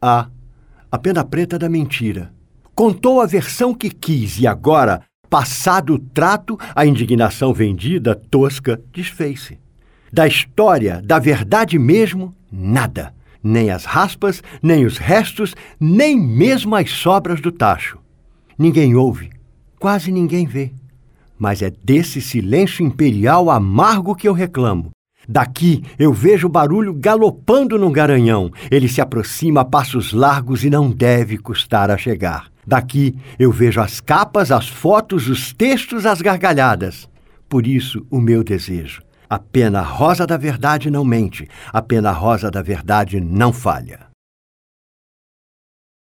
Ah, a pena preta da mentira. Contou a versão que quis e agora, passado o trato, a indignação vendida, tosca, desfez-se. Da história, da verdade mesmo, nada. Nem as raspas, nem os restos, nem mesmo as sobras do tacho. Ninguém ouve, quase ninguém vê. Mas é desse silêncio imperial amargo que eu reclamo. Daqui eu vejo o barulho galopando no garanhão. Ele se aproxima a passos largos e não deve custar a chegar. Daqui eu vejo as capas, as fotos, os textos, as gargalhadas. Por isso, o meu desejo. A pena rosa da verdade não mente, a pena rosa da verdade não falha.